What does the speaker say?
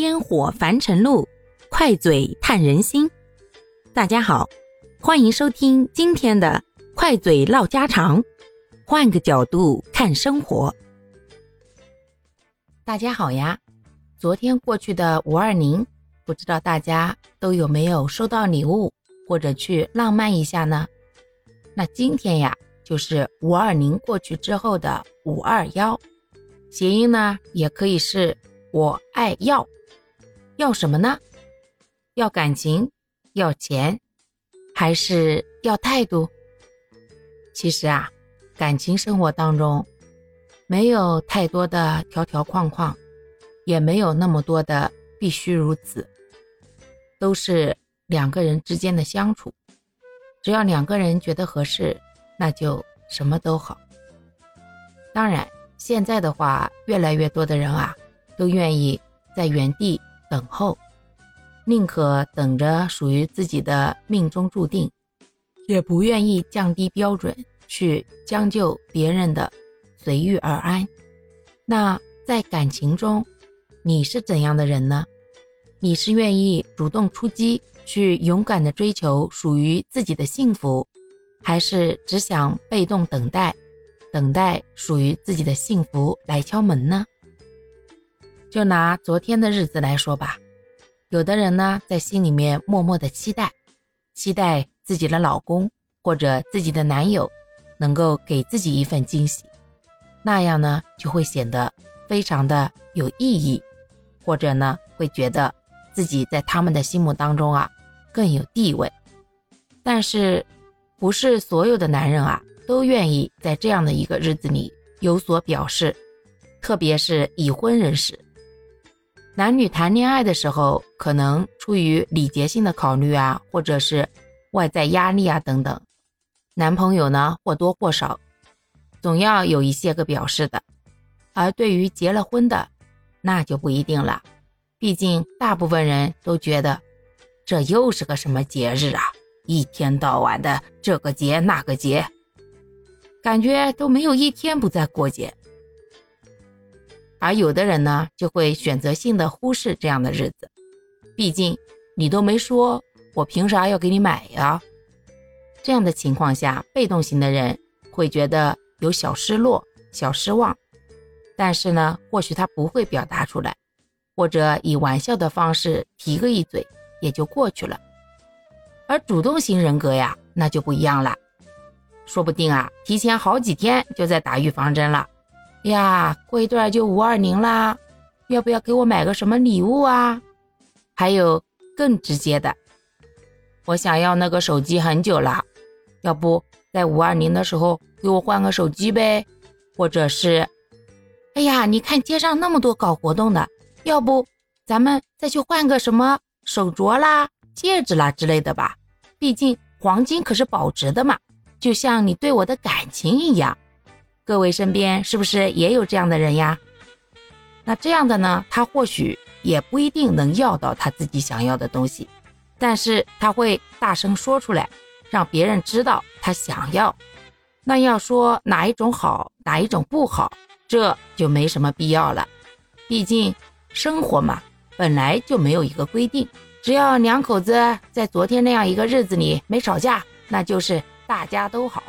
烟火凡尘路，快嘴探人心。大家好，欢迎收听今天的快嘴唠家常，换个角度看生活。大家好呀，昨天过去的五二零，不知道大家都有没有收到礼物，或者去浪漫一下呢？那今天呀，就是五二零过去之后的五二幺，谐音呢也可以是我爱要，要什么呢？要感情，要钱，还是要态度？其实啊，感情生活当中没有太多的条条框框，也没有那么多的必须如此，都是两个人之间的相处。只要两个人觉得合适，那就什么都好。当然，现在的话，越来越多的人啊，都愿意在原地等候，宁可等着属于自己的命中注定，也不愿意降低标准去将就别人的随遇而安。那在感情中，你是怎样的人呢？你是愿意主动出击？去勇敢的追求属于自己的幸福，还是只想被动等待，等待属于自己的幸福来敲门呢？就拿昨天的日子来说吧，有的人呢在心里面默默的期待，期待自己的老公或者自己的男友能够给自己一份惊喜，那样呢就会显得非常的有意义，或者呢会觉得自己在他们的心目当中啊。更有地位，但是不是所有的男人啊都愿意在这样的一个日子里有所表示，特别是已婚人士。男女谈恋爱的时候，可能出于礼节性的考虑啊，或者是外在压力啊等等，男朋友呢或多或少总要有一些个表示的。而对于结了婚的，那就不一定了，毕竟大部分人都觉得。这又是个什么节日啊？一天到晚的这个节那个节，感觉都没有一天不在过节。而有的人呢，就会选择性的忽视这样的日子，毕竟你都没说，我凭啥要给你买呀？这样的情况下，被动型的人会觉得有小失落、小失望，但是呢，或许他不会表达出来，或者以玩笑的方式提个一嘴。也就过去了，而主动型人格呀，那就不一样了，说不定啊，提前好几天就在打预防针了。呀，过一段就五二零啦，要不要给我买个什么礼物啊？还有更直接的，我想要那个手机很久了，要不在五二零的时候给我换个手机呗？或者是，哎呀，你看街上那么多搞活动的，要不咱们再去换个什么？手镯啦、戒指啦之类的吧，毕竟黄金可是保值的嘛，就像你对我的感情一样。各位身边是不是也有这样的人呀？那这样的呢，他或许也不一定能要到他自己想要的东西，但是他会大声说出来，让别人知道他想要。那要说哪一种好，哪一种不好，这就没什么必要了。毕竟生活嘛。本来就没有一个规定，只要两口子在昨天那样一个日子里没吵架，那就是大家都好。